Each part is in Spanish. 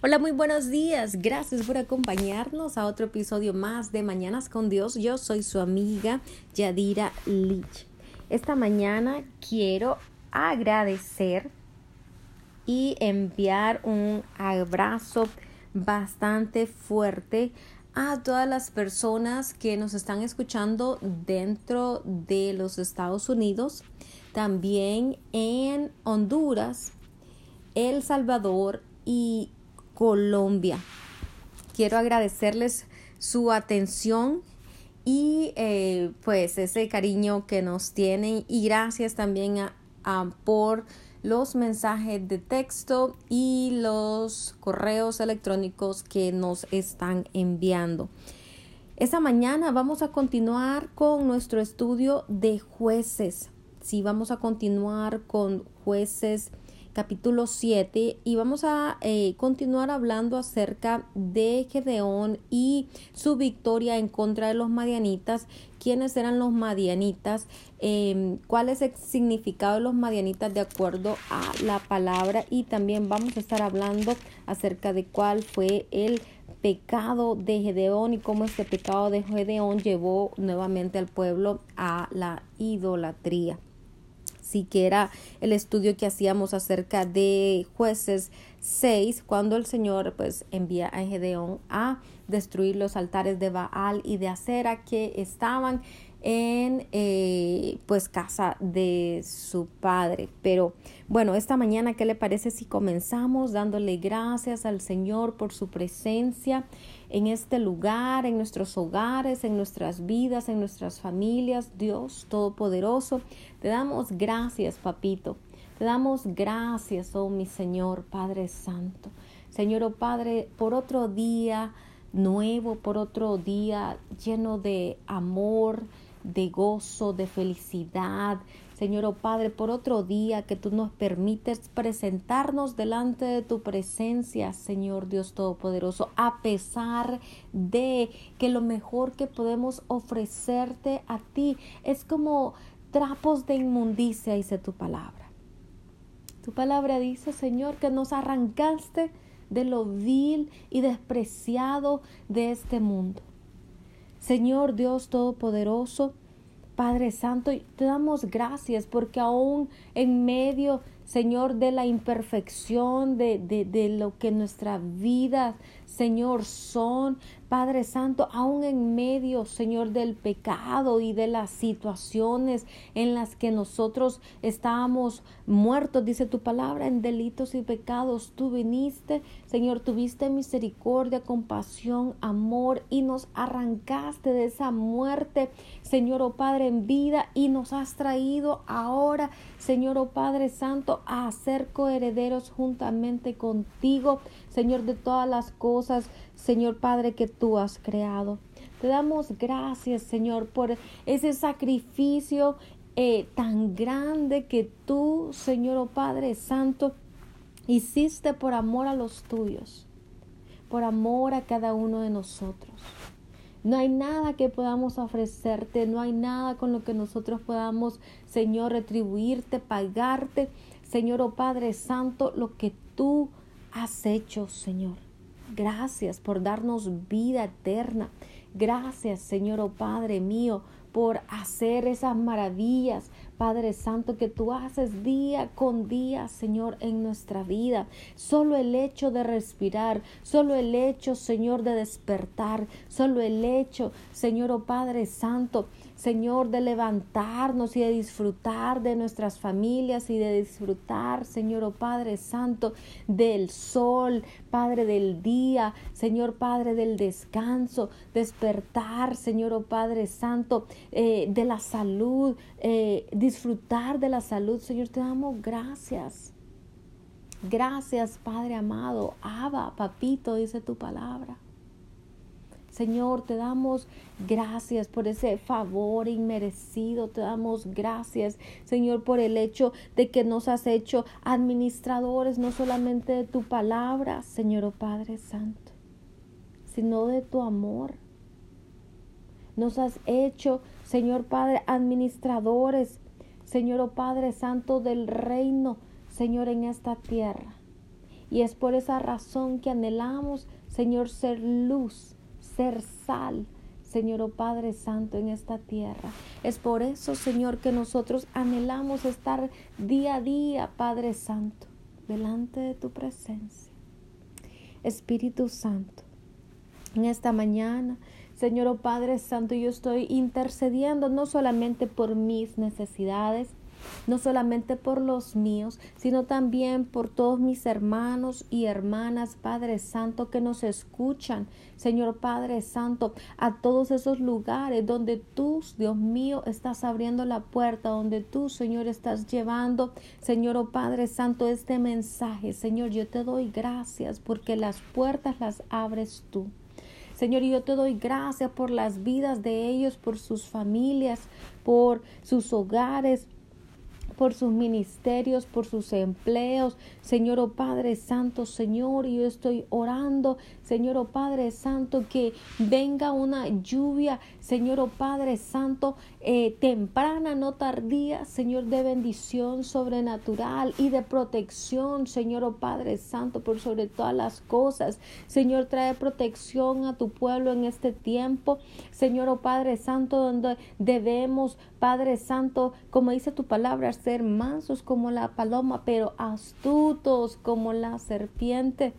Hola, muy buenos días. Gracias por acompañarnos a otro episodio más de Mañanas con Dios. Yo soy su amiga Yadira Lich. Esta mañana quiero agradecer y enviar un abrazo bastante fuerte a todas las personas que nos están escuchando dentro de los Estados Unidos, también en Honduras, El Salvador y Colombia. Quiero agradecerles su atención y eh, pues ese cariño que nos tienen y gracias también a, por los mensajes de texto y los correos electrónicos que nos están enviando. Esta mañana vamos a continuar con nuestro estudio de jueces. Sí, vamos a continuar con jueces capítulo 7 y vamos a eh, continuar hablando acerca de Gedeón y su victoria en contra de los madianitas. ¿Quiénes eran los madianitas? Em, ¿Cuál es el significado de los madianitas de acuerdo a la palabra? Y también vamos a estar hablando acerca de cuál fue el pecado de Gedeón y cómo este pecado de Gedeón llevó nuevamente al pueblo a la idolatría sí que era el estudio que hacíamos acerca de jueces 6, cuando el Señor pues envía a Gedeón a destruir los altares de Baal y de Acera que estaban en eh, pues casa de su padre. Pero bueno, esta mañana, ¿qué le parece si comenzamos dándole gracias al Señor por su presencia en este lugar, en nuestros hogares, en nuestras vidas, en nuestras familias? Dios Todopoderoso, te damos gracias, papito. Te damos gracias, oh mi Señor, Padre Santo. Señor, oh Padre, por otro día nuevo, por otro día lleno de amor, de gozo, de felicidad. Señor, oh Padre, por otro día que tú nos permites presentarnos delante de tu presencia, Señor Dios Todopoderoso, a pesar de que lo mejor que podemos ofrecerte a ti es como trapos de inmundicia, dice tu palabra. Tu palabra dice, Señor, que nos arrancaste de lo vil y despreciado de este mundo. Señor Dios Todopoderoso, Padre Santo, te damos gracias porque aún en medio, Señor, de la imperfección, de, de, de lo que nuestra vida, Señor, son, Padre Santo, aún en medio, Señor, del pecado y de las situaciones en las que nosotros estábamos muertos, dice tu palabra, en delitos y pecados, tú viniste, Señor, tuviste misericordia, compasión, amor y nos arrancaste de esa muerte, Señor, oh Padre, en vida y nos has traído ahora, Señor, oh Padre Santo, a ser coherederos juntamente contigo, Señor, de todas las cosas, Señor Padre, que tú has creado. Te damos gracias, Señor, por ese sacrificio eh, tan grande que tú, Señor oh Padre Santo, hiciste por amor a los tuyos, por amor a cada uno de nosotros. No hay nada que podamos ofrecerte, no hay nada con lo que nosotros podamos, Señor, retribuirte, pagarte, Señor, oh Padre Santo, lo que tú has hecho, Señor. Gracias por darnos vida eterna. Gracias, Señor, oh Padre mío, por hacer esas maravillas, Padre Santo, que tú haces día con día, Señor, en nuestra vida. Solo el hecho de respirar, solo el hecho, Señor, de despertar, solo el hecho, Señor, oh Padre Santo, Señor, de levantarnos y de disfrutar de nuestras familias y de disfrutar, Señor, oh Padre Santo, del sol, Padre del día, Señor Padre del descanso, despertar, Señor, oh Padre Santo, eh, de la salud, eh, disfrutar de la salud, Señor, te damos gracias. Gracias, Padre amado. Abba, papito, dice tu palabra. Señor, te damos gracias por ese favor inmerecido. Te damos gracias, Señor, por el hecho de que nos has hecho administradores no solamente de tu palabra, Señor oh Padre Santo, sino de tu amor. Nos has hecho, Señor Padre, administradores, Señor oh Padre Santo del reino, Señor, en esta tierra. Y es por esa razón que anhelamos, Señor, ser luz, ser sal, Señor oh Padre Santo, en esta tierra. Es por eso, Señor, que nosotros anhelamos estar día a día, Padre Santo, delante de tu presencia. Espíritu Santo, en esta mañana, Señor oh Padre Santo, yo estoy intercediendo no solamente por mis necesidades, no solamente por los míos, sino también por todos mis hermanos y hermanas, Padre Santo, que nos escuchan, Señor Padre Santo, a todos esos lugares donde tú, Dios mío, estás abriendo la puerta, donde tú, Señor, estás llevando, Señor oh Padre Santo, este mensaje. Señor, yo te doy gracias porque las puertas las abres tú. Señor, yo te doy gracias por las vidas de ellos, por sus familias, por sus hogares, por sus ministerios, por sus empleos. Señor, oh Padre Santo, Señor, yo estoy orando, Señor, oh Padre Santo, que venga una lluvia, Señor, oh Padre Santo, eh, temprana, no tardía, Señor, de bendición sobrenatural y de protección, Señor, oh Padre Santo, por sobre todas las cosas. Señor, trae protección a tu pueblo en este tiempo. Señor, oh Padre Santo, donde debemos, Padre Santo, como dice tu palabra, ser mansos como la paloma, pero astutos como la serpiente.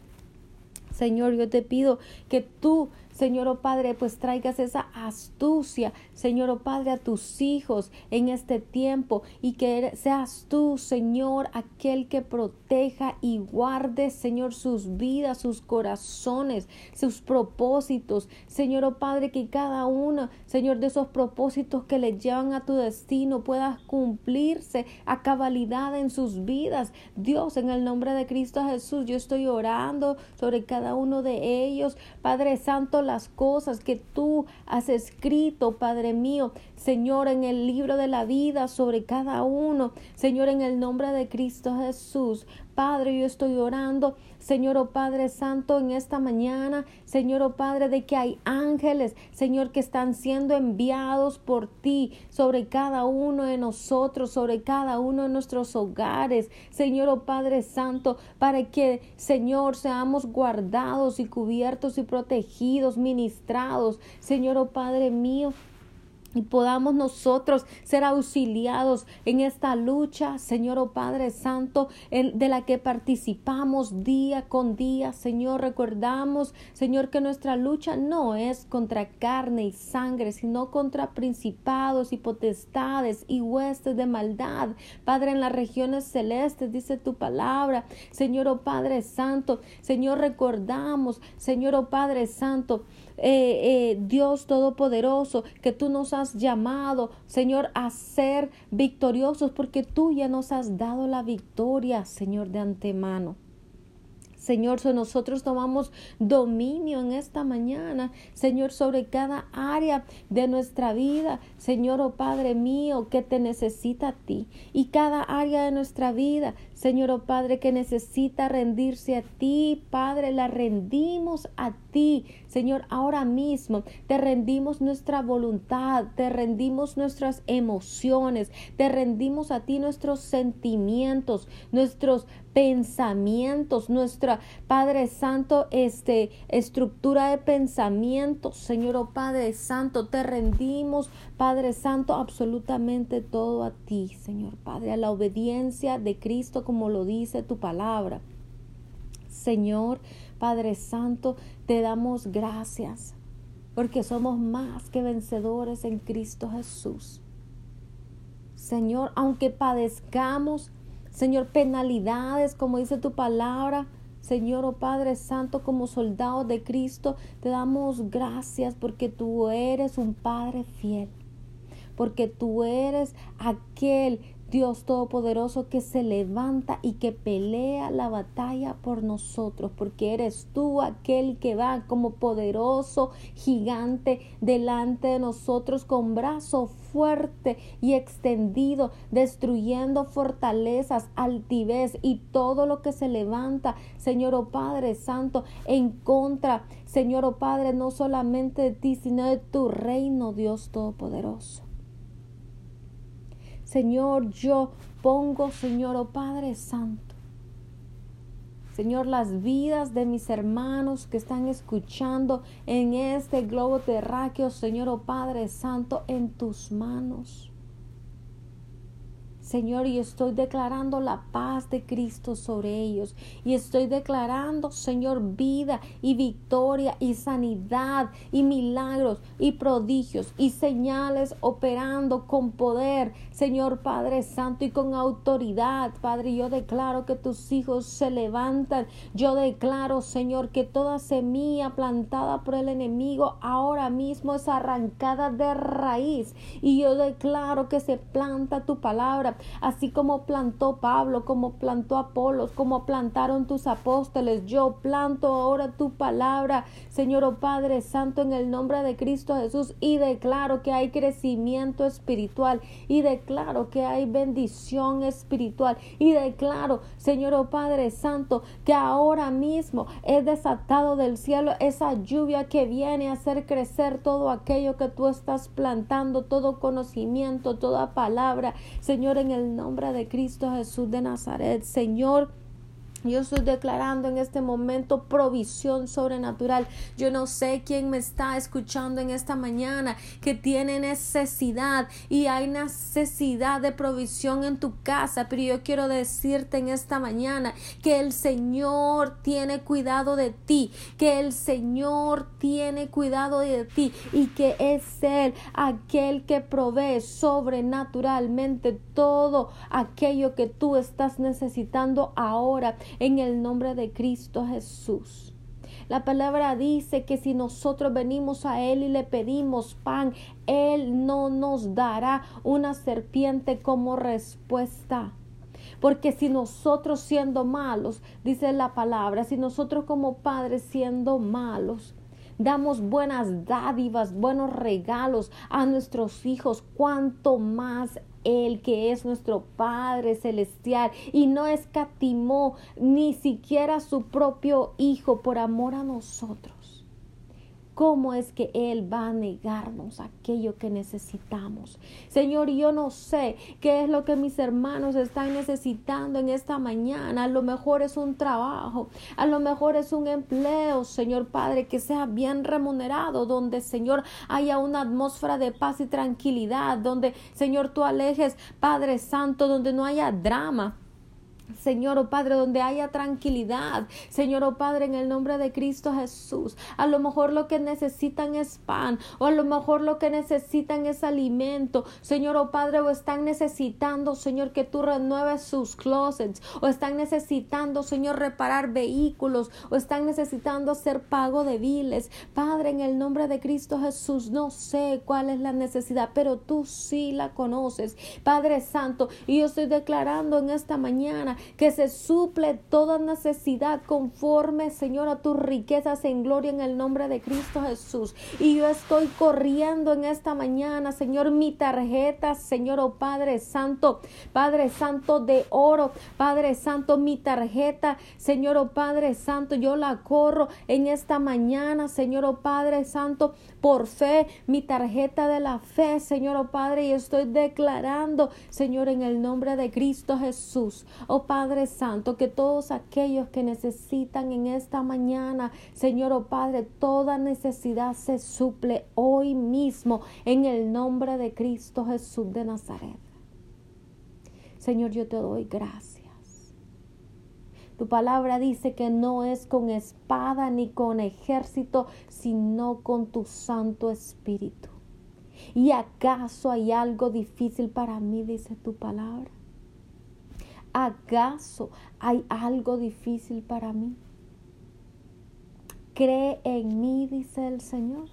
Señor, yo te pido que tú Señor oh Padre, pues traigas esa astucia, Señor oh Padre, a tus hijos en este tiempo y que seas tú, Señor, aquel que proteja y guarde, Señor, sus vidas, sus corazones, sus propósitos. Señor oh Padre, que cada uno, Señor, de esos propósitos que le llevan a tu destino pueda cumplirse a cabalidad en sus vidas. Dios, en el nombre de Cristo Jesús, yo estoy orando sobre cada uno de ellos. Padre Santo, las cosas que tú has escrito, Padre mío, Señor, en el libro de la vida sobre cada uno, Señor, en el nombre de Cristo Jesús. Padre, yo estoy orando, Señor, oh Padre Santo, en esta mañana, Señor, oh Padre, de que hay ángeles, Señor, que están siendo enviados por ti sobre cada uno de nosotros, sobre cada uno de nuestros hogares, Señor, oh Padre Santo, para que, Señor, seamos guardados y cubiertos y protegidos, ministrados, Señor, oh Padre mío y podamos nosotros ser auxiliados en esta lucha, Señor oh Padre Santo, de la que participamos día con día. Señor, recordamos, Señor, que nuestra lucha no es contra carne y sangre, sino contra principados y potestades y huestes de maldad. Padre, en las regiones celestes, dice tu palabra. Señor, oh Padre Santo, Señor, recordamos, Señor, oh Padre Santo, eh, eh, Dios Todopoderoso, que tú nos has llamado, Señor, a ser victoriosos, porque tú ya nos has dado la victoria, Señor, de antemano. Señor, nosotros tomamos dominio en esta mañana, Señor, sobre cada área de nuestra vida, Señor, oh Padre mío, que te necesita a ti, y cada área de nuestra vida, Señor, oh Padre, que necesita rendirse a ti, Padre, la rendimos a ti, Señor, ahora mismo te rendimos nuestra voluntad, te rendimos nuestras emociones, te rendimos a ti nuestros sentimientos, nuestros pensamientos, nuestra Padre Santo, este estructura de pensamientos, Señor oh Padre Santo, te rendimos, Padre Santo, absolutamente todo a ti, Señor Padre, a la obediencia de Cristo como lo dice tu palabra. Señor Padre Santo, te damos gracias porque somos más que vencedores en Cristo Jesús. Señor, aunque padezcamos, Señor, penalidades, como dice tu palabra. Señor, oh Padre Santo, como soldado de Cristo, te damos gracias porque tú eres un Padre fiel, porque tú eres aquel Dios Todopoderoso que se levanta y que pelea la batalla por nosotros, porque eres tú aquel que va como poderoso gigante delante de nosotros con brazo fuerte y extendido, destruyendo fortalezas, altivez y todo lo que se levanta, Señor oh Padre Santo, en contra, Señor oh Padre, no solamente de ti, sino de tu reino, Dios Todopoderoso. Señor, yo pongo, Señor, oh Padre Santo, Señor, las vidas de mis hermanos que están escuchando en este globo terráqueo, Señor, oh Padre Santo, en tus manos. Señor, y estoy declarando la paz de Cristo sobre ellos. Y estoy declarando, Señor, vida y victoria y sanidad y milagros y prodigios y señales operando con poder, Señor Padre Santo, y con autoridad. Padre, yo declaro que tus hijos se levantan. Yo declaro, Señor, que toda semilla plantada por el enemigo ahora mismo es arrancada de raíz. Y yo declaro que se planta tu palabra así como plantó Pablo, como plantó Apolos, como plantaron tus apóstoles. Yo planto ahora tu palabra, Señor oh Padre Santo, en el nombre de Cristo Jesús y declaro que hay crecimiento espiritual y declaro que hay bendición espiritual y declaro, Señor oh Padre Santo, que ahora mismo es desatado del cielo esa lluvia que viene a hacer crecer todo aquello que tú estás plantando, todo conocimiento, toda palabra, Señor, en el nombre de Cristo Jesús de Nazaret. Señor, yo estoy declarando en este momento provisión sobrenatural. Yo no sé quién me está escuchando en esta mañana que tiene necesidad y hay necesidad de provisión en tu casa, pero yo quiero decirte en esta mañana que el Señor tiene cuidado de ti, que el Señor tiene cuidado de ti y que es Él aquel que provee sobrenaturalmente todo aquello que tú estás necesitando ahora en el nombre de Cristo Jesús. La palabra dice que si nosotros venimos a Él y le pedimos pan, Él no nos dará una serpiente como respuesta. Porque si nosotros siendo malos, dice la palabra, si nosotros como padres siendo malos, damos buenas dádivas, buenos regalos a nuestros hijos, cuanto más el que es nuestro Padre Celestial y no escatimó ni siquiera su propio Hijo por amor a nosotros. ¿Cómo es que Él va a negarnos aquello que necesitamos? Señor, yo no sé qué es lo que mis hermanos están necesitando en esta mañana. A lo mejor es un trabajo, a lo mejor es un empleo, Señor Padre, que sea bien remunerado, donde, Señor, haya una atmósfera de paz y tranquilidad, donde, Señor, tú alejes, Padre Santo, donde no haya drama Señor, oh Padre, donde haya tranquilidad. Señor, oh Padre, en el nombre de Cristo Jesús. A lo mejor lo que necesitan es pan, o a lo mejor lo que necesitan es alimento. Señor, oh Padre, o están necesitando, Señor, que tú renueves sus closets, o están necesitando, Señor, reparar vehículos, o están necesitando hacer pago de biles. Padre, en el nombre de Cristo Jesús, no sé cuál es la necesidad, pero tú sí la conoces. Padre Santo, y yo estoy declarando en esta mañana que se suple toda necesidad conforme, Señor, a tus riquezas en gloria en el nombre de Cristo Jesús. Y yo estoy corriendo en esta mañana, Señor, mi tarjeta, Señor, oh Padre Santo, Padre Santo de oro, Padre Santo, mi tarjeta, Señor, oh Padre Santo, yo la corro en esta mañana, Señor, oh Padre Santo, por fe, mi tarjeta de la fe, Señor, oh Padre, y estoy declarando, Señor, en el nombre de Cristo Jesús, oh Padre Santo, que todos aquellos que necesitan en esta mañana, Señor, oh Padre, toda necesidad se suple hoy mismo en el nombre de Cristo Jesús de Nazaret. Señor, yo te doy gracias. Tu palabra dice que no es con espada ni con ejército, sino con tu Santo Espíritu. ¿Y acaso hay algo difícil para mí? Dice tu palabra. ¿Acaso hay algo difícil para mí? Cree en mí, dice el Señor.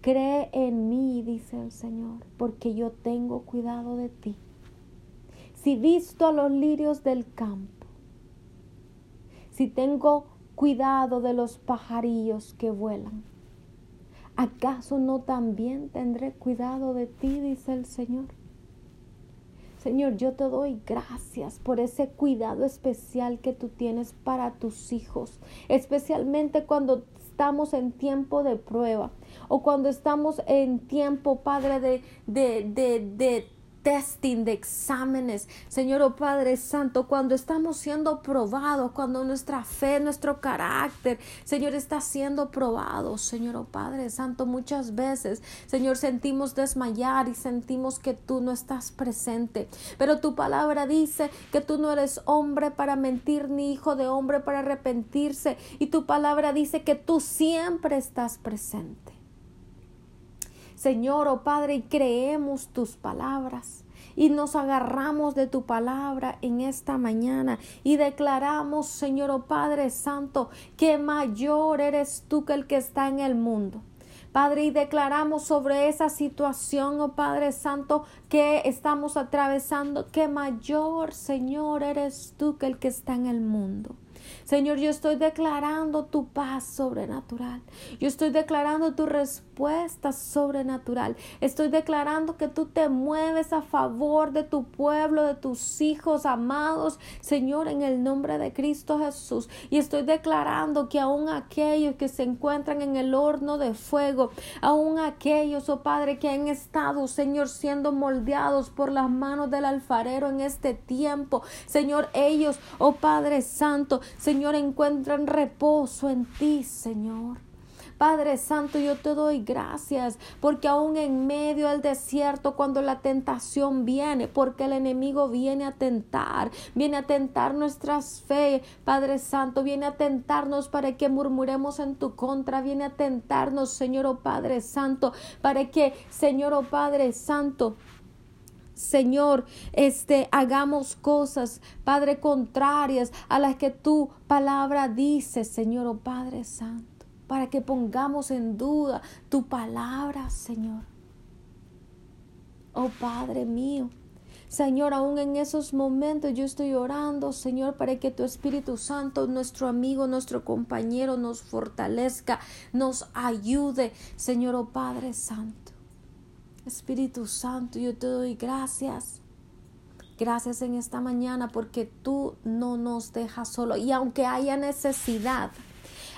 Cree en mí, dice el Señor, porque yo tengo cuidado de ti. Si visto a los lirios del campo, si tengo cuidado de los pajarillos que vuelan, ¿acaso no también tendré cuidado de ti, dice el Señor? Señor, yo te doy gracias por ese cuidado especial que tú tienes para tus hijos, especialmente cuando estamos en tiempo de prueba o cuando estamos en tiempo, Padre, de, de, de, de testing, de exámenes. Señor, oh Padre Santo, cuando estamos siendo probados, cuando nuestra fe, nuestro carácter, Señor, está siendo probado, Señor, oh Padre Santo, muchas veces, Señor, sentimos desmayar y sentimos que tú no estás presente. Pero tu palabra dice que tú no eres hombre para mentir, ni hijo de hombre para arrepentirse. Y tu palabra dice que tú siempre estás presente. Señor, oh Padre, y creemos tus palabras y nos agarramos de tu palabra en esta mañana y declaramos, Señor, oh Padre Santo, que mayor eres tú que el que está en el mundo. Padre, y declaramos sobre esa situación, oh Padre Santo, que estamos atravesando, que mayor, Señor, eres tú que el que está en el mundo. Señor, yo estoy declarando tu paz sobrenatural. Yo estoy declarando tu respuesta sobrenatural. Estoy declarando que tú te mueves a favor de tu pueblo, de tus hijos amados, Señor, en el nombre de Cristo Jesús. Y estoy declarando que aún aquellos que se encuentran en el horno de fuego, aún aquellos, oh Padre, que han estado, Señor, siendo moldeados por las manos del alfarero en este tiempo, Señor, ellos, oh Padre Santo, Señor, encuentran reposo en ti, Señor. Padre Santo, yo te doy gracias porque aún en medio del desierto, cuando la tentación viene, porque el enemigo viene a tentar, viene a tentar nuestras fe, Padre Santo, viene a tentarnos para que murmuremos en tu contra, viene a tentarnos, Señor, oh Padre Santo, para que, Señor, oh Padre Santo, Señor, este, hagamos cosas, Padre, contrarias a las que tu palabra dice, Señor, oh Padre Santo, para que pongamos en duda tu palabra, Señor. Oh Padre mío, Señor, aún en esos momentos yo estoy orando, Señor, para que tu Espíritu Santo, nuestro amigo, nuestro compañero, nos fortalezca, nos ayude, Señor, oh Padre Santo. Espíritu Santo, yo te doy gracias. Gracias en esta mañana porque tú no nos dejas solo. Y aunque haya necesidad,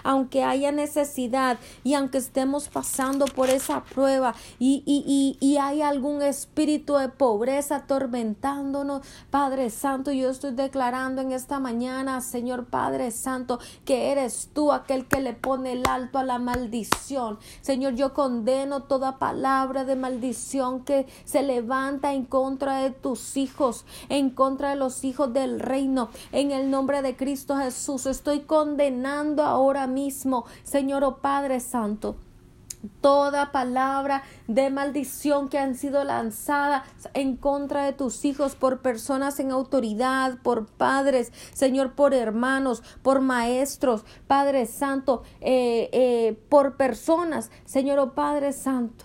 aunque haya necesidad y aunque estemos pasando por esa prueba y, y, y, hay algún espíritu de pobreza atormentándonos, Padre Santo, yo estoy declarando en esta mañana, Señor Padre Santo, que eres tú aquel que le pone el alto a la maldición. Señor, yo condeno toda palabra de maldición que se levanta en contra de tus hijos, en contra de los hijos del reino. En el nombre de Cristo Jesús, estoy condenando ahora mismo, Señor oh Padre Santo. Toda palabra de maldición que han sido lanzadas en contra de tus hijos por personas en autoridad, por padres, Señor, por hermanos, por maestros, Padre Santo, eh, eh, por personas, Señor, oh Padre Santo,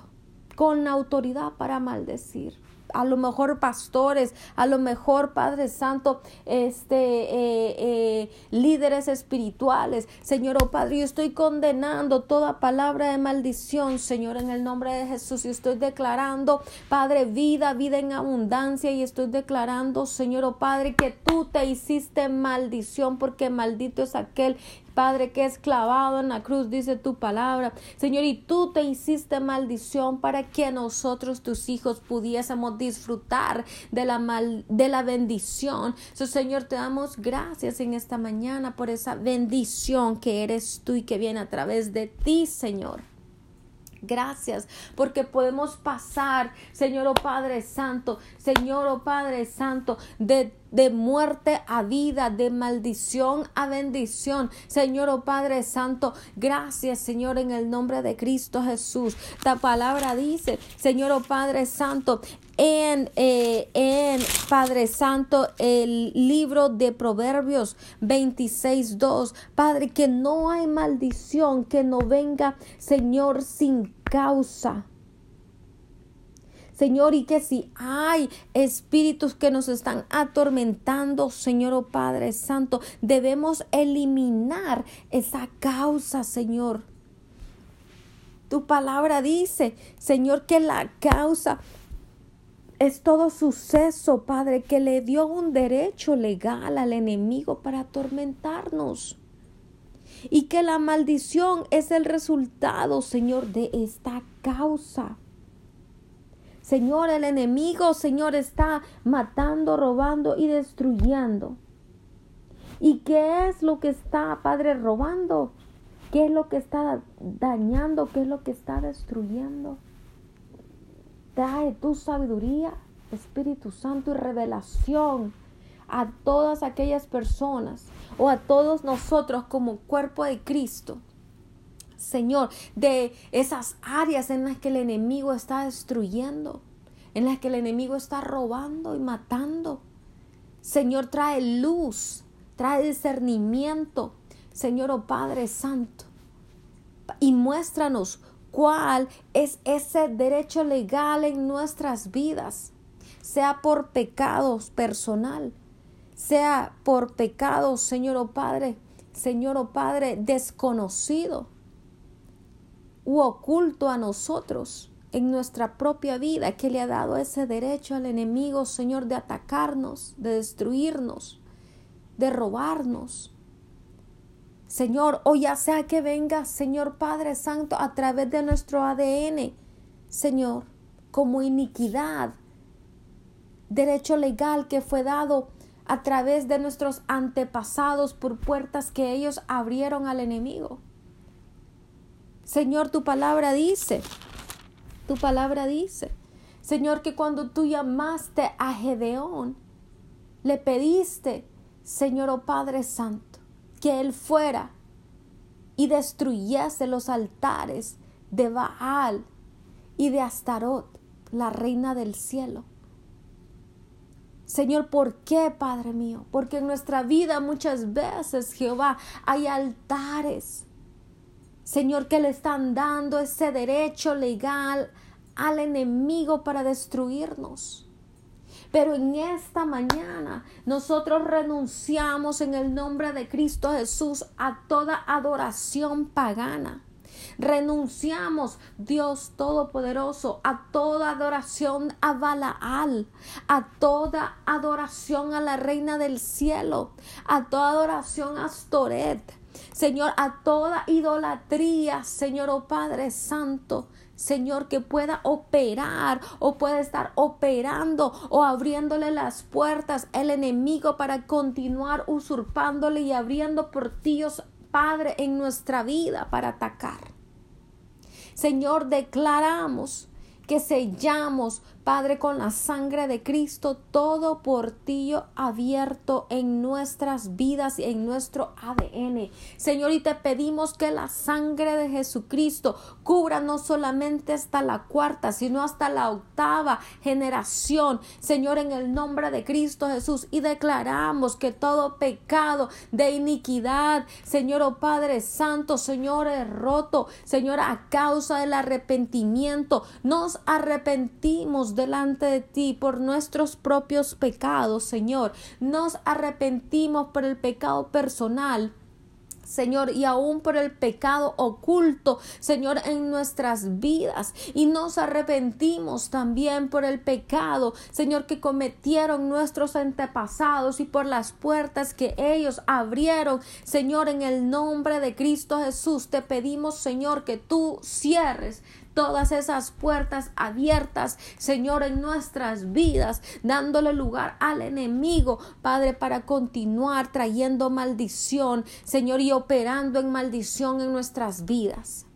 con autoridad para maldecir a lo mejor pastores, a lo mejor Padre Santo, este, eh, eh, líderes espirituales. Señor, oh Padre, yo estoy condenando toda palabra de maldición, Señor, en el nombre de Jesús. Y estoy declarando, Padre, vida, vida en abundancia. Y estoy declarando, Señor, oh Padre, que tú te hiciste maldición, porque maldito es aquel Padre, que es clavado en la cruz, dice tu palabra. Señor, y tú te hiciste maldición para que nosotros, tus hijos, pudiésemos disfrutar de la, mal, de la bendición. Señor, te damos gracias en esta mañana por esa bendición que eres tú y que viene a través de ti, Señor. Gracias porque podemos pasar, Señor oh Padre Santo, Señor oh Padre Santo, de de muerte a vida, de maldición a bendición. Señor, oh Padre Santo, gracias, Señor, en el nombre de Cristo Jesús. La palabra dice, Señor, oh Padre Santo, en, eh, en Padre Santo el libro de Proverbios 26.2. Padre, que no hay maldición que no venga, Señor, sin causa. Señor, y que si hay espíritus que nos están atormentando, Señor, oh Padre Santo, debemos eliminar esa causa, Señor. Tu palabra dice, Señor, que la causa es todo suceso, Padre, que le dio un derecho legal al enemigo para atormentarnos. Y que la maldición es el resultado, Señor, de esta causa. Señor, el enemigo, Señor, está matando, robando y destruyendo. ¿Y qué es lo que está, Padre, robando? ¿Qué es lo que está dañando? ¿Qué es lo que está destruyendo? Trae tu sabiduría, Espíritu Santo y revelación a todas aquellas personas o a todos nosotros como cuerpo de Cristo. Señor, de esas áreas en las que el enemigo está destruyendo, en las que el enemigo está robando y matando. Señor, trae luz, trae discernimiento. Señor, oh Padre Santo, y muéstranos cuál es ese derecho legal en nuestras vidas, sea por pecados personal, sea por pecados, Señor o Padre, Señor o Padre, desconocido u oculto a nosotros en nuestra propia vida, que le ha dado ese derecho al enemigo, Señor, de atacarnos, de destruirnos, de robarnos. Señor, o ya sea que venga, Señor Padre Santo, a través de nuestro ADN, Señor, como iniquidad, derecho legal que fue dado a través de nuestros antepasados por puertas que ellos abrieron al enemigo. Señor, tu palabra dice, tu palabra dice, Señor, que cuando tú llamaste a Gedeón, le pediste, Señor, oh Padre Santo, que él fuera y destruyese los altares de Baal y de Astarot, la reina del cielo. Señor, ¿por qué, Padre mío? Porque en nuestra vida muchas veces, Jehová, hay altares, Señor, que le están dando ese derecho legal al enemigo para destruirnos. Pero en esta mañana nosotros renunciamos en el nombre de Cristo Jesús a toda adoración pagana. Renunciamos, Dios Todopoderoso, a toda adoración a Balaal, a toda adoración a la Reina del Cielo, a toda adoración a Astoret. Señor, a toda idolatría, Señor, oh Padre Santo, Señor, que pueda operar o pueda estar operando o abriéndole las puertas el enemigo para continuar usurpándole y abriendo portillos, Padre, en nuestra vida para atacar. Señor, declaramos que sellamos Padre, con la sangre de Cristo, todo portillo abierto en nuestras vidas y en nuestro ADN. Señor, y te pedimos que la sangre de Jesucristo cubra no solamente hasta la cuarta, sino hasta la octava generación. Señor, en el nombre de Cristo Jesús, y declaramos que todo pecado de iniquidad, Señor, oh Padre Santo, Señor, es roto. Señor, a causa del arrepentimiento, nos arrepentimos delante de ti por nuestros propios pecados, Señor. Nos arrepentimos por el pecado personal Señor, y aún por el pecado oculto, Señor, en nuestras vidas. Y nos arrepentimos también por el pecado, Señor, que cometieron nuestros antepasados y por las puertas que ellos abrieron. Señor, en el nombre de Cristo Jesús, te pedimos, Señor, que tú cierres todas esas puertas abiertas, Señor, en nuestras vidas, dándole lugar al enemigo, Padre, para continuar trayendo maldición, Señor, y operando en maldición en nuestras vidas.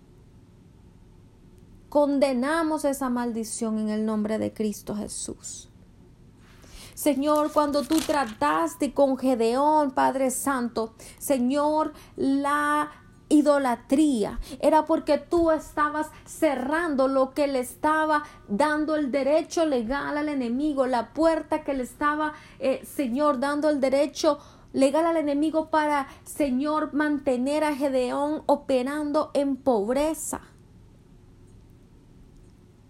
Condenamos esa maldición en el nombre de Cristo Jesús. Señor, cuando tú trataste con Gedeón, Padre Santo, Señor, la idolatría, era porque tú estabas cerrando lo que le estaba dando el derecho legal al enemigo, la puerta que le estaba, eh, Señor, dando el derecho legal al enemigo para, Señor, mantener a Gedeón operando en pobreza.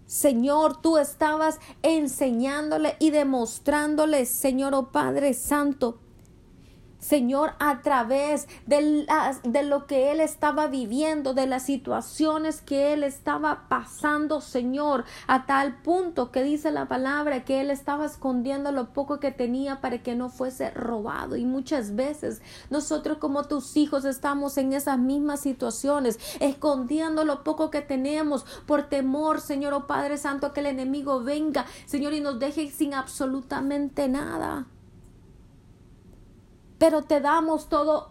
Señor, tú estabas enseñándole y demostrándole, Señor, oh Padre Santo, Señor, a través de, de, lo que él estaba viviendo, de las situaciones que él estaba pasando, Señor, a tal punto que dice la palabra que él estaba escondiendo lo poco que tenía para que no fuese robado. Y muchas veces nosotros como tus hijos estamos en esas mismas situaciones, escondiendo lo poco que tenemos por temor, Señor, oh Padre Santo, que el enemigo venga, Señor, y nos deje sin absolutamente nada pero te damos todo,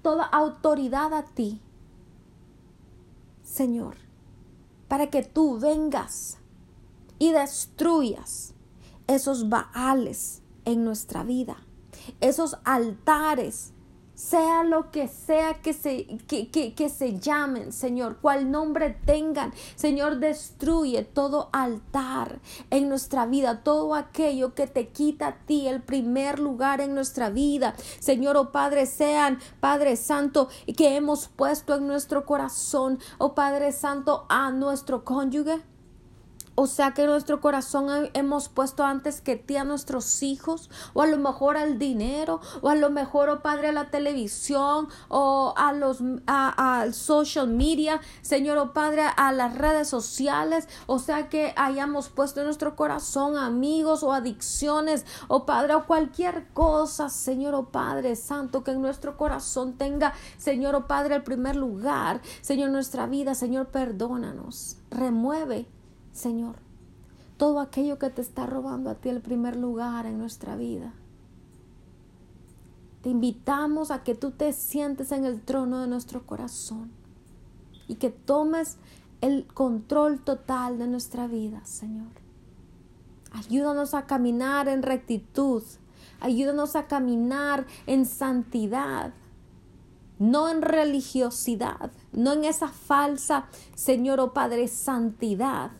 toda autoridad a ti, Señor, para que tú vengas y destruyas esos baales en nuestra vida, esos altares sea lo que sea que se, que, que, se llamen, Señor, cual nombre tengan, Señor, destruye todo altar en nuestra vida, todo aquello que te quita a ti el primer lugar en nuestra vida, Señor, oh Padre, sean, Padre Santo, que hemos puesto en nuestro corazón, oh Padre Santo, a nuestro cónyuge, o sea que nuestro corazón hemos puesto antes que ti a nuestros hijos, o a lo mejor al dinero, o a lo mejor, oh Padre, a la televisión, o a los al social media, Señor, oh Padre, a las redes sociales, o sea que hayamos puesto en nuestro corazón amigos o adicciones, oh Padre, o cualquier cosa, Señor, oh Padre Santo, que en nuestro corazón tenga, Señor, oh Padre, el primer lugar, Señor, nuestra vida, Señor, perdónanos, remueve Señor, todo aquello que te está robando a ti el primer lugar en nuestra vida. Te invitamos a que tú te sientes en el trono de nuestro corazón y que tomes el control total de nuestra vida, Señor. Ayúdanos a caminar en rectitud, ayúdanos a caminar en santidad, no en religiosidad, no en esa falsa, Señor o oh Padre, santidad,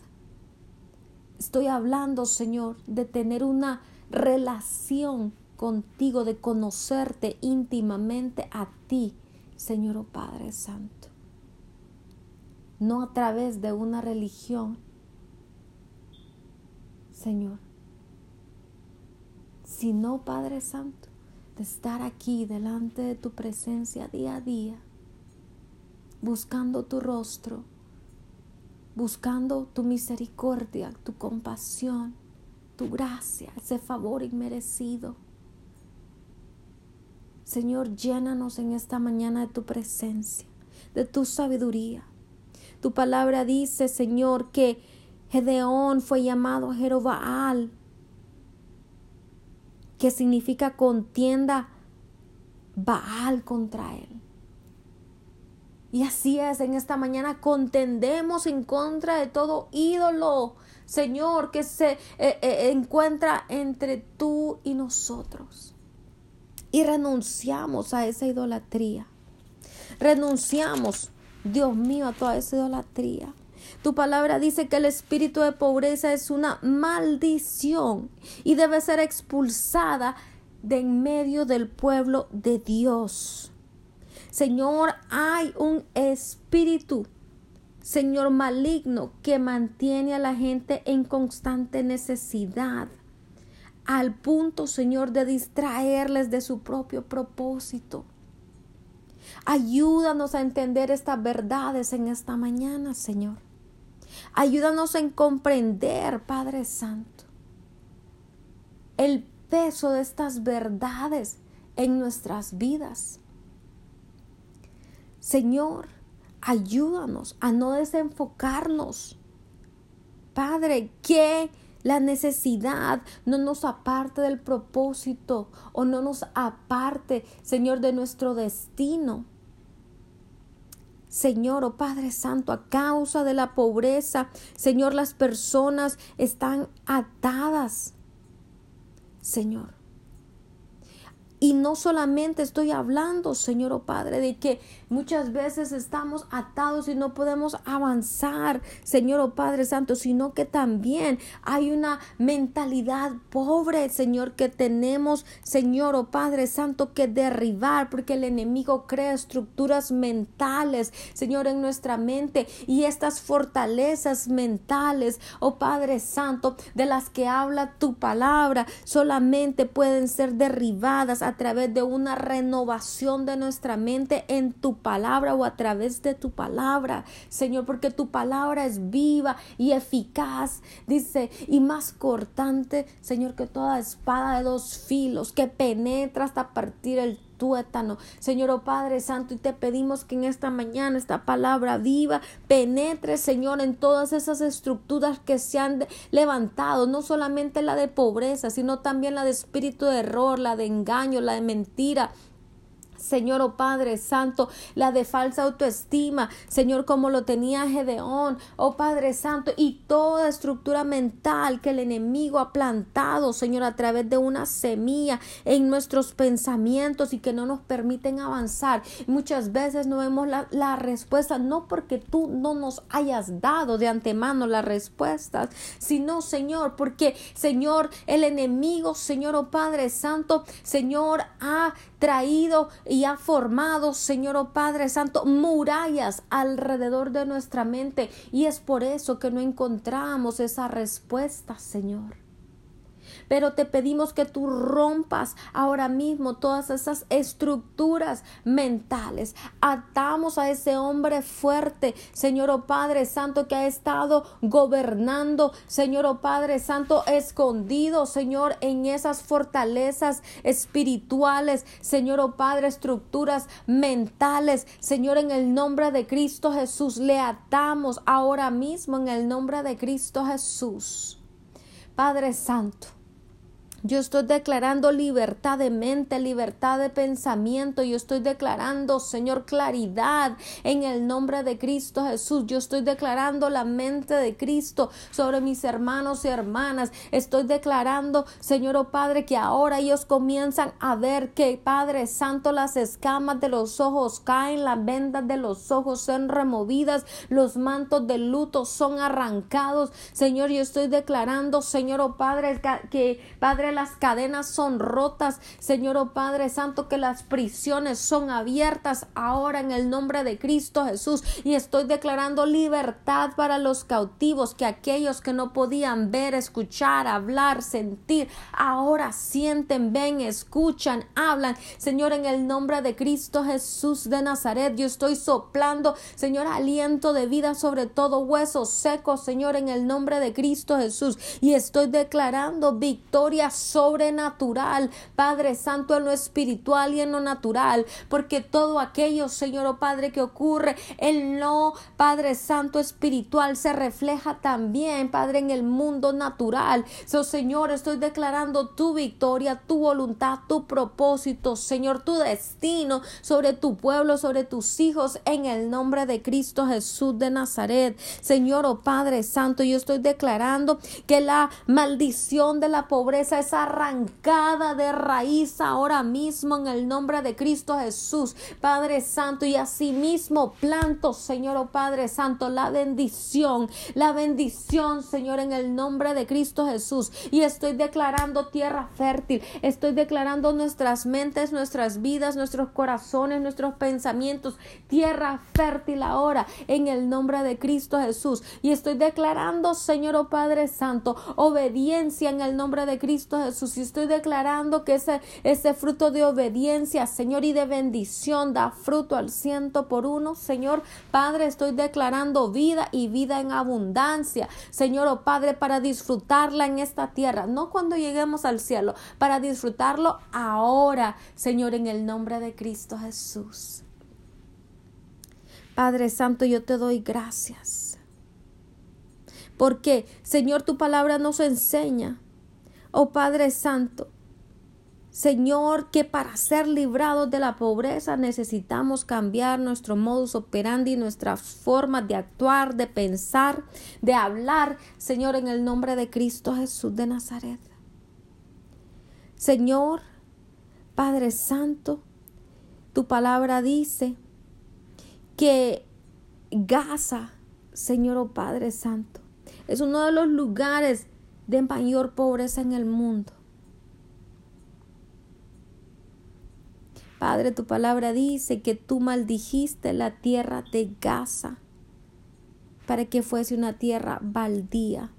Estoy hablando, Señor, de tener una relación contigo, de conocerte íntimamente a ti, Señor oh Padre Santo. No a través de una religión, Señor, sino, Padre Santo, de estar aquí delante de tu presencia día a día, buscando tu rostro, buscando tu misericordia, tu compasión, tu gracia, ese favor inmerecido. Señor, llénanos en esta mañana de tu presencia, de tu sabiduría. Tu palabra dice, Señor, que Gedeón fue llamado Jerobaal, que significa contienda Baal contra él. Y así es, en esta mañana contendemos en contra de todo ídolo, Señor, que se eh, eh, encuentra entre tú y nosotros. Y renunciamos a esa idolatría. Renunciamos, Dios mío, a toda esa idolatría. Tu palabra dice que el espíritu de pobreza es una maldición y debe ser expulsada de en medio del pueblo de Dios. Señor, hay un espíritu, Señor, maligno que mantiene a la gente en constante necesidad, al punto, Señor, de distraerles de su propio propósito. Ayúdanos a entender estas verdades en esta mañana, Señor. Ayúdanos en comprender, Padre Santo, el peso de estas verdades en nuestras vidas. Señor, ayúdanos a no desenfocarnos. Padre, que la necesidad no nos aparte del propósito o no nos aparte, Señor, de nuestro destino. Señor, oh Padre Santo, a causa de la pobreza, Señor, las personas están atadas. Señor, y no solamente estoy hablando, Señor oh Padre, de que Muchas veces estamos atados y no podemos avanzar, Señor o oh Padre Santo, sino que también hay una mentalidad pobre, Señor, que tenemos, Señor o oh Padre Santo, que derribar, porque el enemigo crea estructuras mentales, Señor, en nuestra mente y estas fortalezas mentales, oh Padre Santo, de las que habla tu palabra, solamente pueden ser derribadas a través de una renovación de nuestra mente en tu palabra o a través de tu palabra, Señor, porque tu palabra es viva y eficaz, dice, y más cortante, Señor, que toda espada de dos filos que penetra hasta partir el tuétano. Señor oh Padre Santo, y te pedimos que en esta mañana esta palabra viva penetre, Señor, en todas esas estructuras que se han levantado, no solamente la de pobreza, sino también la de espíritu de error, la de engaño, la de mentira, Señor, oh Padre Santo, la de falsa autoestima, Señor, como lo tenía Gedeón, oh Padre Santo, y toda estructura mental que el enemigo ha plantado, Señor, a través de una semilla en nuestros pensamientos y que no nos permiten avanzar. Muchas veces no vemos la, la respuesta, no porque tú no nos hayas dado de antemano las respuestas, sino, Señor, porque, Señor, el enemigo, Señor, oh Padre Santo, Señor, ha traído y ha formado, Señor oh Padre Santo, murallas alrededor de nuestra mente. Y es por eso que no encontramos esa respuesta, Señor pero te pedimos que tú rompas ahora mismo todas esas estructuras mentales. Atamos a ese hombre fuerte, Señor o oh Padre Santo, que ha estado gobernando, Señor o oh Padre Santo, escondido, Señor, en esas fortalezas espirituales, Señor o oh Padre, estructuras mentales, Señor, en el nombre de Cristo Jesús, le atamos ahora mismo en el nombre de Cristo Jesús. Padre Santo, yo estoy declarando libertad de mente, libertad de pensamiento. Yo estoy declarando, Señor, claridad en el nombre de Cristo Jesús. Yo estoy declarando la mente de Cristo sobre mis hermanos y hermanas. Estoy declarando, Señor oh Padre, que ahora ellos comienzan a ver que, Padre Santo, las escamas de los ojos caen, las vendas de los ojos son removidas, los mantos de luto son arrancados. Señor, yo estoy declarando, Señor oh Padre, que, Padre, las cadenas son rotas, Señor oh Padre Santo, que las prisiones son abiertas ahora en el nombre de Cristo Jesús. Y estoy declarando libertad para los cautivos, que aquellos que no podían ver, escuchar, hablar, sentir, ahora sienten, ven, escuchan, hablan. Señor, en el nombre de Cristo Jesús de Nazaret, yo estoy soplando, Señor, aliento de vida sobre todo hueso seco, Señor, en el nombre de Cristo Jesús. Y estoy declarando victoria sobrenatural, Padre Santo, en lo espiritual y en lo natural, porque todo aquello, Señor o oh Padre, que ocurre en lo, Padre Santo, espiritual, se refleja también, Padre, en el mundo natural. So, Señor, estoy declarando tu victoria, tu voluntad, tu propósito, Señor, tu destino sobre tu pueblo, sobre tus hijos, en el nombre de Cristo Jesús de Nazaret. Señor, oh Padre Santo, yo estoy declarando que la maldición de la pobreza es arrancada de raíz ahora mismo en el nombre de Cristo Jesús, Padre Santo, y asimismo planto, Señor, oh Padre Santo, la bendición, la bendición, Señor, en el nombre de Cristo Jesús. Y estoy declarando tierra fértil, estoy declarando nuestras mentes, nuestras vidas, nuestros corazones, nuestros pensamientos, tierra fértil ahora en el nombre de Cristo Jesús. Y estoy declarando, Señor, oh Padre Santo, obediencia en el nombre de Cristo Jesús. Y estoy declarando que ese, ese fruto de obediencia, Señor, y de bendición da fruto al ciento por uno. Señor, Padre, estoy declarando vida y vida en abundancia. Señor, oh Padre, para disfrutarla en esta tierra, no cuando lleguemos al cielo, para disfrutarlo ahora, Señor, en el nombre de Cristo Jesús. Padre Santo, yo te doy gracias. Porque, Señor, tu palabra nos enseña Oh Padre Santo, Señor, que para ser librados de la pobreza necesitamos cambiar nuestro modus operandi, nuestras formas de actuar, de pensar, de hablar, Señor, en el nombre de Cristo Jesús de Nazaret. Señor, Padre Santo, tu palabra dice que Gaza, Señor oh Padre Santo, es uno de los lugares de mayor pobreza en el mundo. Padre, tu palabra dice que tú maldijiste la tierra de Gaza para que fuese una tierra baldía.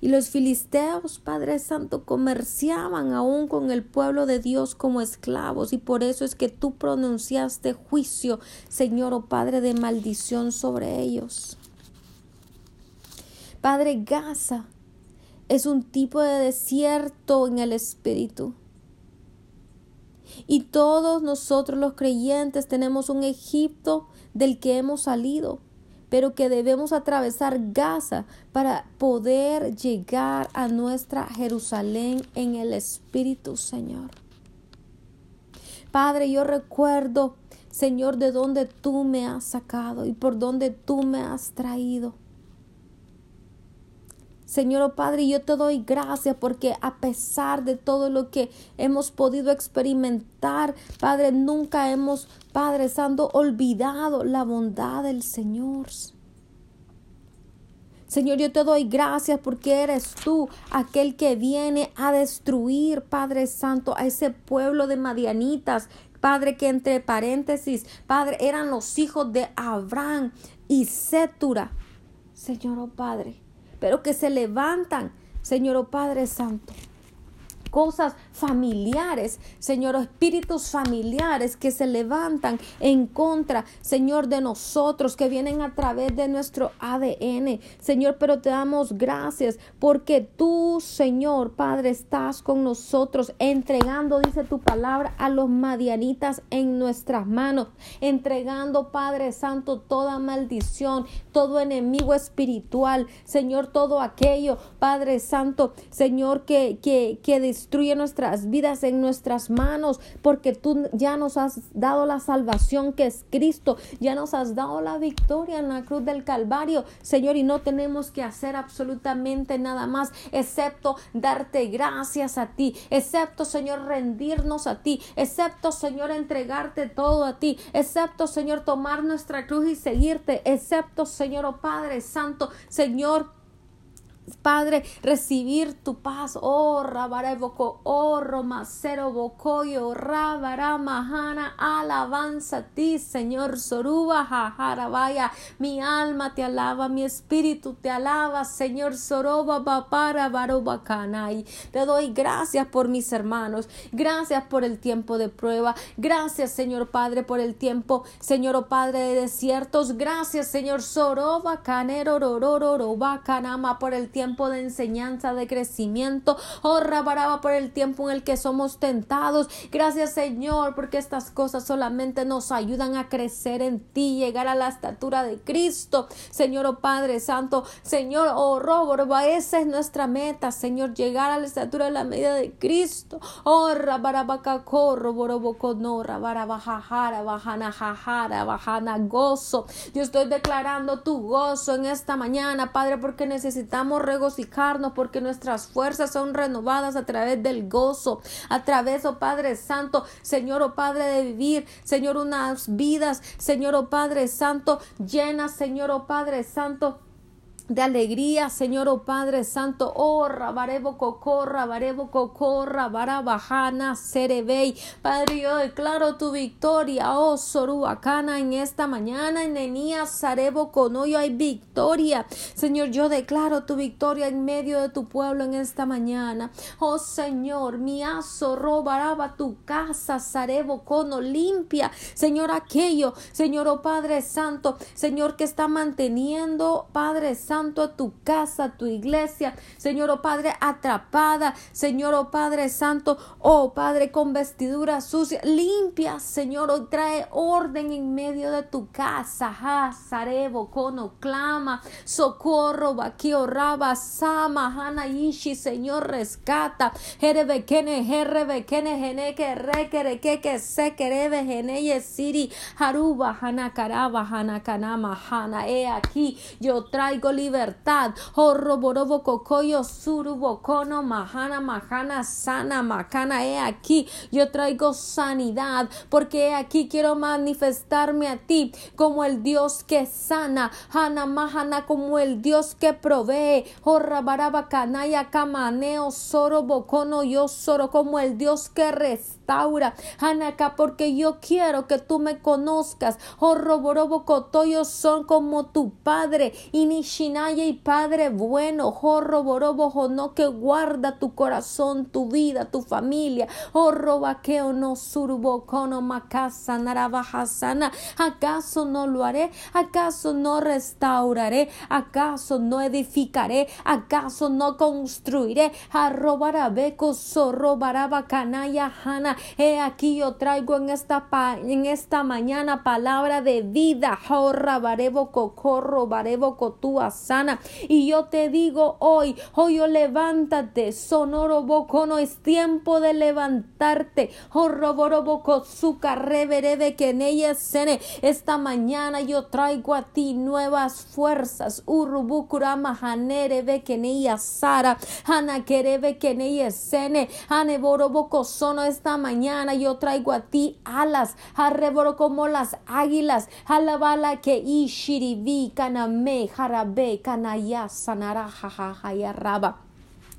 Y los filisteos, Padre Santo, comerciaban aún con el pueblo de Dios como esclavos. Y por eso es que tú pronunciaste juicio, Señor, o oh Padre, de maldición sobre ellos. Padre, Gaza es un tipo de desierto en el espíritu. Y todos nosotros los creyentes tenemos un Egipto del que hemos salido pero que debemos atravesar Gaza para poder llegar a nuestra Jerusalén en el Espíritu, Señor. Padre, yo recuerdo, Señor, de dónde tú me has sacado y por dónde tú me has traído. Señor oh Padre, yo te doy gracias porque a pesar de todo lo que hemos podido experimentar, Padre, nunca hemos, Padre Santo, olvidado la bondad del Señor. Señor, yo te doy gracias porque eres tú aquel que viene a destruir, Padre Santo, a ese pueblo de Madianitas, Padre, que entre paréntesis, Padre, eran los hijos de Abraham y Setura. Señor, oh Padre, pero que se levantan, Señor oh Padre Santo. Cosas familiares, Señor, espíritus familiares que se levantan en contra, Señor, de nosotros, que vienen a través de nuestro ADN, Señor, pero te damos gracias porque tú, Señor, Padre, estás con nosotros, entregando, dice tu palabra, a los madianitas en nuestras manos, entregando, Padre Santo, toda maldición, todo enemigo espiritual, Señor, todo aquello, Padre Santo, Señor, que, que, que destruye nuestra vidas en nuestras manos, porque tú ya nos has dado la salvación que es Cristo, ya nos has dado la victoria en la cruz del Calvario, Señor, y no tenemos que hacer absolutamente nada más, excepto darte gracias a ti, excepto, Señor, rendirnos a ti, excepto, Señor, entregarte todo a ti, excepto, Señor, tomar nuestra cruz y seguirte, excepto, Señor, oh Padre Santo, Señor, Padre, recibir tu paz. Oh, rabarevoco, oh, romacero, bocoyo, rabara, mahana, alabanza a ti, Señor, soruba, vaya. Mi alma te alaba, mi espíritu te alaba, Señor, soroba, papara, barobacanay. Te doy gracias por mis hermanos, gracias por el tiempo de prueba, gracias, Señor Padre, por el tiempo, Señor, oh Padre de desiertos, gracias, Señor, soroba, canero, rororo, bacanama, por el tiempo de enseñanza, de crecimiento. Oh, rabaraba por el tiempo en el que somos tentados. Gracias, Señor, porque estas cosas solamente nos ayudan a crecer en ti, llegar a la estatura de Cristo. Señor, oh Padre Santo, Señor, oh Roborba, esa es nuestra meta, Señor, llegar a la estatura de la medida de Cristo. Oh, rabarabaca corro, boroboco no, rabarabajajara, bajana jajara, bajana gozo. Yo estoy declarando tu gozo en esta mañana, Padre, porque necesitamos regocijarnos porque nuestras fuerzas son renovadas a través del gozo, a través, oh Padre Santo, Señor, oh Padre, de vivir, Señor, unas vidas, Señor, oh Padre Santo, llenas, Señor, oh Padre Santo de alegría, Señor, oh Padre Santo, oh Rabarebo Cocorra, Barebo Cocorra, Barabajana, Cerebey. Padre, yo declaro tu victoria, oh Soruacana, en esta mañana, en Enías, Sarebo Conoyo hay victoria. Señor, yo declaro tu victoria en medio de tu pueblo en esta mañana. Oh Señor, mi aso robaraba tu casa, Sarebo Cono, limpia, Señor, aquello, Señor, oh Padre Santo, Señor, que está manteniendo, Padre Santo, Santo, a tu casa, a tu iglesia, Señor, oh Padre, atrapada, Señor, oh Padre Santo, oh Padre, con vestidura sucia, limpia, Señor, oh, trae orden en medio de tu casa, ha, sarebo, cono, clama, socorro, vaquio, raba, sama, hana, ishi, Señor, rescata, jerebekene, jerebekene, geneke, rekere, que se querebe, geneye, siri, haruba, hana, caraba, hana, kanama, hana, he aquí, yo traigo libertad. Horroborobo cocoyo surubocono mahana mahana sana macana. He aquí, yo traigo sanidad porque he aquí quiero manifestarme a ti como el Dios que sana. Hana mahana como el Dios que provee. Horrabaraba canaya camaneo soro bocono yo soro como el Dios que restaura. Hanaka porque yo quiero que tú me conozcas. Horroborobo cotoyo son como tu padre. Inishinaya y padre bueno. Horroborobo no que guarda tu corazón, tu vida, tu familia. Horrobaqueo no surbocono macasa narabajasana. ¿Acaso no lo haré? ¿Acaso no restauraré? ¿Acaso no edificaré? ¿Acaso no construiré? Arrobarabeco canaya hana. He aquí yo traigo en esta, en esta mañana palabra de vida. Barebo cocorro, barebo cotua sana. Y yo te digo hoy, hoy yo levántate, sonoro bocono, es tiempo de levantarte. Horroborobo suka reverebe que en ella. Esta mañana yo traigo a ti nuevas fuerzas. Urubukurama hanere que en ella sara. Hana kerebe que en ella. Haneboroboko sono esta mañana yo traigo a ti alas. Arreboro como las águilas. Alabala que ishiribi kaname jarabe kanaya sanara raba.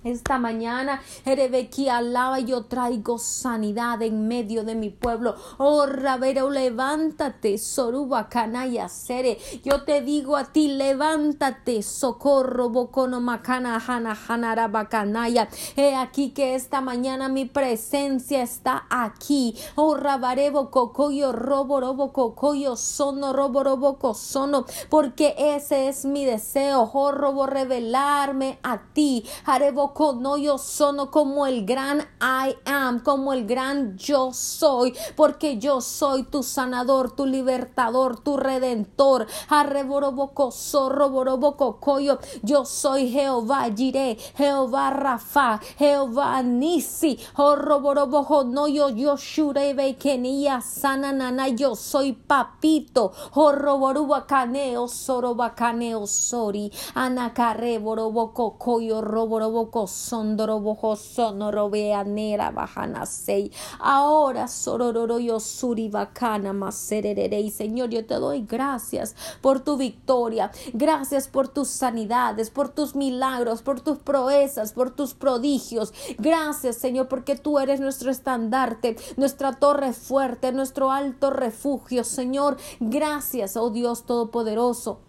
Esta mañana, Erebequi alaba, yo traigo sanidad en medio de mi pueblo. Oh, Rabero, levántate, Soruba, Canaya, Sere. Yo te digo a ti, levántate, socorro, Bocono, Macana, Hana, Hanara, Bacanaya. He aquí que esta mañana mi presencia está aquí. Oh, Rabarebo, Cocoyo, Robo, Robo, Cocoyo, Sono, Robo, Robo, Sono. Porque ese es mi deseo, oh, Robo, revelarme a ti. Harebo, no yo sono como el gran I am, como el gran yo soy, porque yo soy tu sanador, tu libertador, tu redentor. Arreboroboco, zorroboroboco, coyo. Yo soy Jehová Jireh, Jehová Rafa, Jehová Nisi. Horroborobojo, no yo, yo shurebe kenia sananana. Yo soy papito. Horroborubacaneo, sorobacaneo, sori. Anacarre, boroboco, coyo, roboroboco, sondorobojo sonorobeanera bajanasei. Ahora sorororo yo suri bacana masererei. Señor, yo te doy gracias por tu victoria. Gracias por tus sanidades, por tus milagros, por tus proezas, por tus prodigios. Gracias, Señor, porque tú eres nuestro estandarte, nuestra torre fuerte, nuestro alto refugio. Señor, gracias, oh Dios Todopoderoso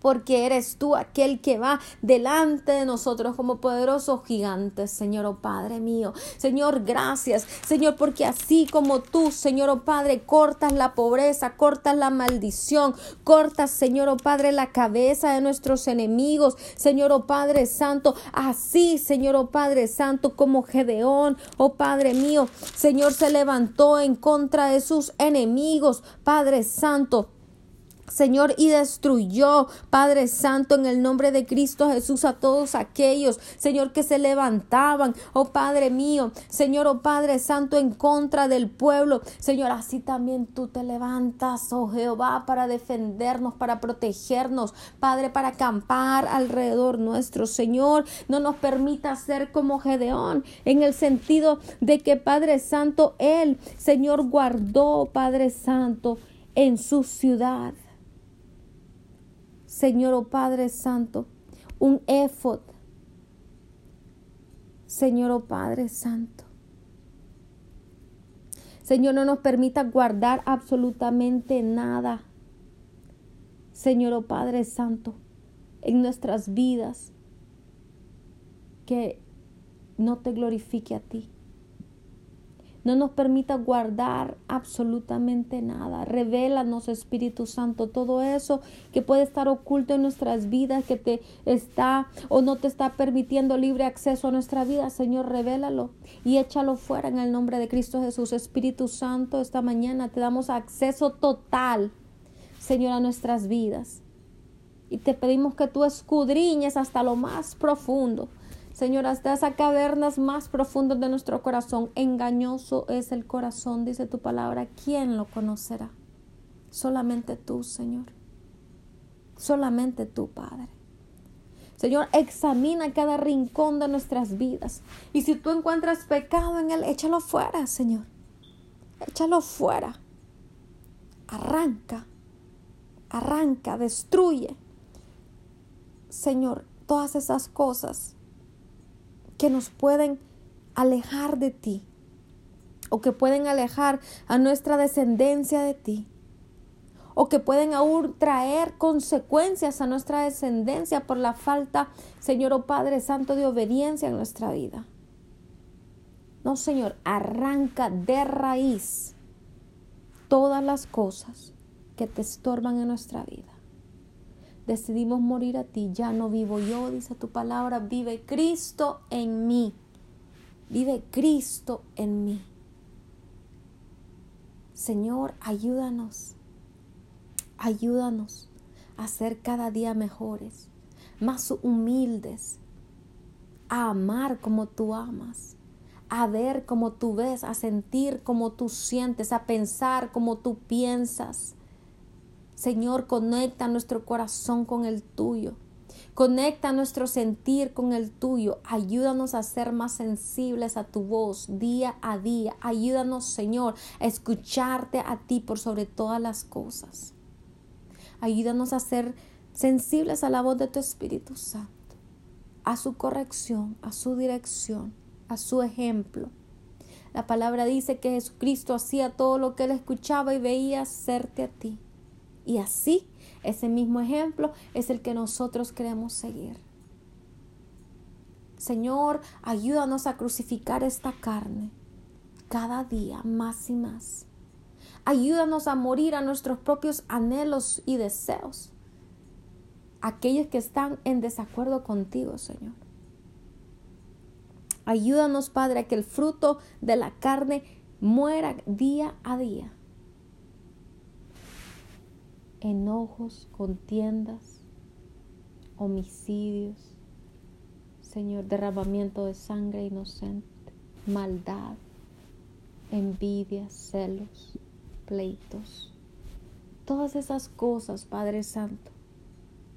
porque eres tú aquel que va delante de nosotros como poderosos gigantes, Señor oh Padre mío. Señor, gracias, Señor, porque así como tú, Señor oh Padre, cortas la pobreza, cortas la maldición, cortas, Señor oh Padre, la cabeza de nuestros enemigos, Señor oh Padre Santo, así, Señor oh Padre Santo, como Gedeón, oh Padre mío, Señor se levantó en contra de sus enemigos, Padre Santo. Señor, y destruyó, Padre Santo, en el nombre de Cristo Jesús, a todos aquellos, Señor, que se levantaban, oh Padre mío, Señor, oh Padre Santo, en contra del pueblo. Señor, así también tú te levantas, oh Jehová, para defendernos, para protegernos, Padre, para acampar alrededor nuestro. Señor, no nos permita ser como Gedeón, en el sentido de que, Padre Santo, Él, Señor, guardó, Padre Santo, en su ciudad Señor oh Padre Santo, un efod. Señor oh Padre Santo. Señor, no nos permita guardar absolutamente nada. Señor oh Padre Santo, en nuestras vidas que no te glorifique a ti. No nos permita guardar absolutamente nada. Revélanos, Espíritu Santo, todo eso que puede estar oculto en nuestras vidas, que te está o no te está permitiendo libre acceso a nuestra vida. Señor, revélalo y échalo fuera en el nombre de Cristo Jesús. Espíritu Santo, esta mañana te damos acceso total, Señor, a nuestras vidas. Y te pedimos que tú escudriñes hasta lo más profundo Señor, hasta esas cavernas más profundas de nuestro corazón. Engañoso es el corazón, dice tu palabra. ¿Quién lo conocerá? Solamente tú, Señor. Solamente tú, Padre. Señor, examina cada rincón de nuestras vidas. Y si tú encuentras pecado en él, échalo fuera, Señor. Échalo fuera. Arranca. Arranca, destruye. Señor, todas esas cosas que nos pueden alejar de ti o que pueden alejar a nuestra descendencia de ti o que pueden aún traer consecuencias a nuestra descendencia por la falta, Señor o Padre Santo, de obediencia en nuestra vida. No, Señor, arranca de raíz todas las cosas que te estorban en nuestra vida. Decidimos morir a ti, ya no vivo yo, dice tu palabra, vive Cristo en mí. Vive Cristo en mí. Señor, ayúdanos Ayúdanos a ser cada día mejores, más humildes, a amar como tú amas, a ver como tú ves, a sentir como tú sientes, a pensar como tú piensas. Señor, conecta nuestro corazón con el tuyo. Conecta nuestro sentir con el tuyo. Ayúdanos a ser más sensibles a tu voz día a día. Ayúdanos, Señor, a escucharte a ti por sobre todas las cosas. Ayúdanos a ser sensibles a la voz de tu Espíritu Santo, a su corrección, a su dirección, a su ejemplo. La palabra dice que Jesucristo hacía todo lo que él escuchaba y veía hacerte a ti. Y así, ese mismo ejemplo es el que nosotros queremos seguir. Señor, ayúdanos a crucificar esta carne cada día más y más Ayúdanos a morir a nuestros propios anhelos y deseos. Aquellos que están en desacuerdo contigo, Señor. Ayúdanos, Padre, a que el fruto de la carne muera día a día. Enojos, contiendas, homicidios, Señor, derramamiento de sangre inocente, maldad, envidia, celos pleitos, todas esas cosas, Padre Santo,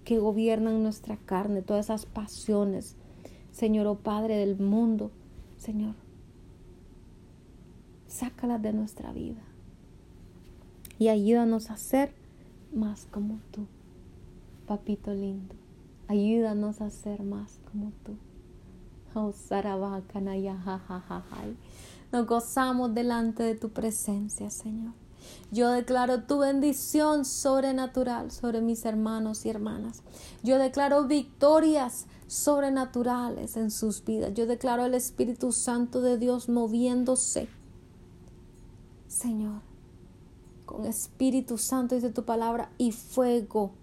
que gobiernan nuestra carne, todas esas pasiones, Señor, oh Padre del mundo, Señor, sácalas de nuestra vida y ayúdanos a ser más como tú, papito lindo. Ayúdanos a ser más como tú. Oh, Nos gozamos delante de tu presencia, Señor. Yo declaro tu bendición sobrenatural sobre mis hermanos y hermanas. Yo declaro victorias sobrenaturales en sus vidas. Yo declaro el Espíritu Santo de Dios moviéndose. Señor, con Espíritu Santo dice tu palabra y fuego.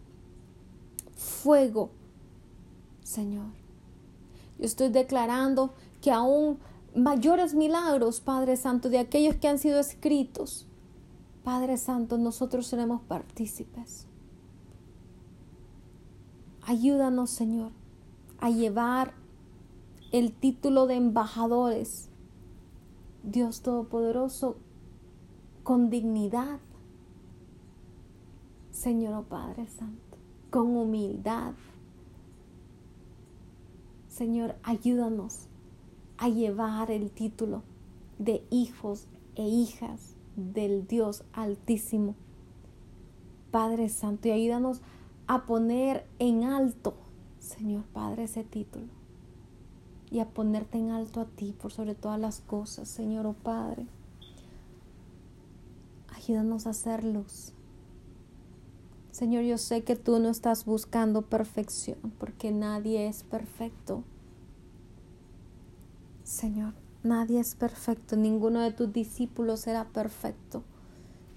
Fuego. Señor, yo estoy declarando que aún mayores milagros, Padre Santo, de aquellos que han sido escritos Padre Santo, nosotros seremos partícipes. Ayúdanos, Señor, a llevar el título de embajadores, Dios Todopoderoso, con dignidad. Señor oh Padre Santo, con humildad. Señor, ayúdanos a llevar el título de hijos e hijas del Dios Altísimo. Padre Santo, y ayúdanos a poner en alto, Señor Padre, ese título. Y a ponerte en alto a ti por sobre todas las cosas, Señor oh Padre. Ayúdanos a hacer luz. Señor, yo sé que tú no estás buscando perfección, porque nadie es perfecto. Señor, Nadie es perfecto, ninguno de tus discípulos era perfecto.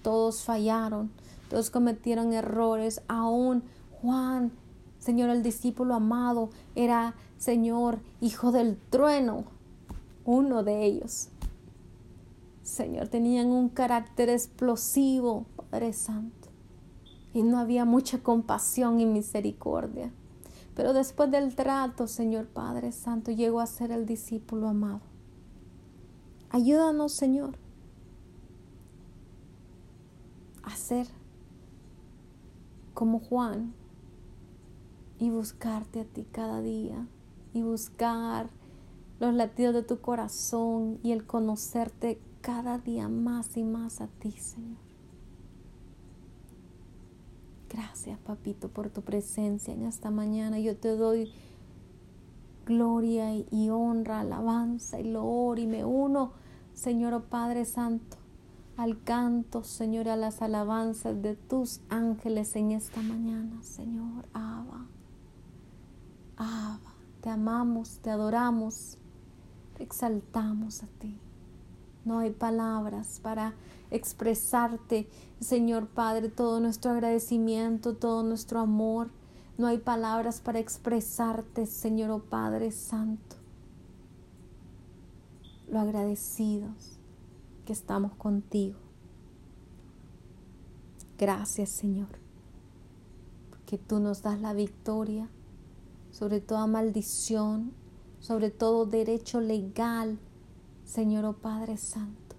Todos fallaron, todos cometieron errores, aún Juan, Señor, el discípulo amado, era, Señor, hijo del trueno, uno de ellos. Señor, tenían un carácter explosivo, Padre Santo, y no había mucha compasión y misericordia. Pero después del trato, Señor Padre Santo, llegó a ser el discípulo amado. Ayúdanos, Señor, a ser como Juan y buscarte a ti cada día y buscar los latidos de tu corazón y el conocerte cada día más y más a ti, Señor. Gracias, papito, por tu presencia en esta mañana. Yo te doy gloria y honra, alabanza y loor y me uno, Señor oh Padre Santo, al canto, Señor, a las alabanzas de tus ángeles en esta mañana, Señor. Abba, Abba, te amamos, te adoramos, te exaltamos a ti. No hay palabras para expresarte, Señor Padre, todo nuestro agradecimiento, todo nuestro amor. No hay palabras para expresarte, Señor oh Padre Santo. Lo agradecidos que estamos contigo. Gracias, Señor, porque tú nos das la victoria sobre toda maldición, sobre todo derecho legal, Señor, oh Padre Santo.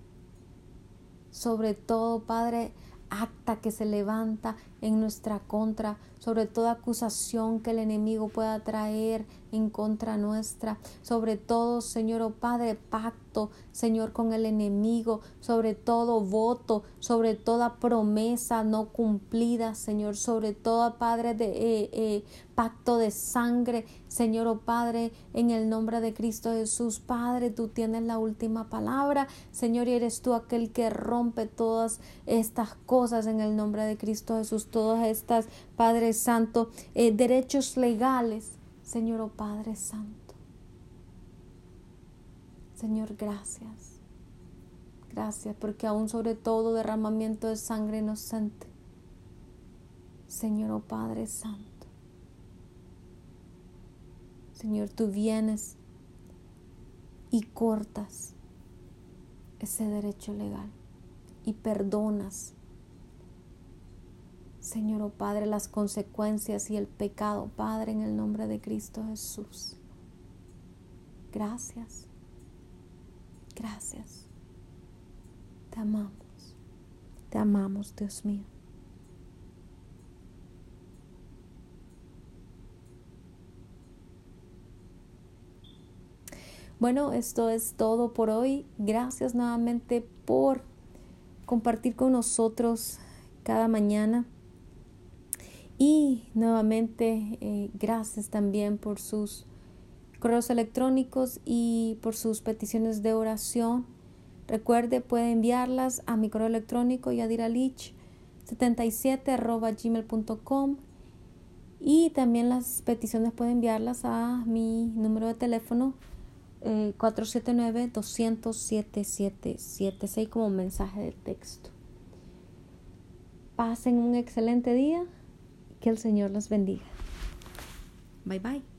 Sobre todo, Padre, acta que se levanta en nuestra contra, sobre toda acusación que el enemigo pueda traer en contra nuestra, sobre todo, Señor, oh Padre, pacto, Señor, con el enemigo, sobre todo voto, sobre toda promesa no cumplida, Señor, sobre todo, Padre, de eh, eh, pacto de sangre, Señor, oh Padre, en el nombre de Cristo Jesús, Padre, tú tienes la última palabra, Señor, y eres tú aquel que rompe todas estas cosas en el nombre de Cristo Jesús, todas estas, Padre Santo, eh, derechos legales, Señor, oh Padre Santo. Señor, gracias. Gracias porque aún sobre todo derramamiento de sangre inocente. Señor, oh Padre Santo. Señor, tú vienes y cortas ese derecho legal y perdonas Señor, oh Padre, las consecuencias y el pecado, Padre, en el nombre de Cristo Jesús. Gracias. Gracias. Te amamos. Te amamos, Dios mío. Bueno, esto es todo por hoy. Gracias nuevamente por compartir con nosotros cada mañana. Y nuevamente, eh, gracias también por sus correos electrónicos y por sus peticiones de oración. Recuerde, puede enviarlas a mi correo electrónico yadiralich77 gmail.com y también las peticiones puede enviarlas a mi número de teléfono eh, 479-200-7776 como mensaje de texto. Pasen un excelente día que el Señor los bendiga. Bye bye.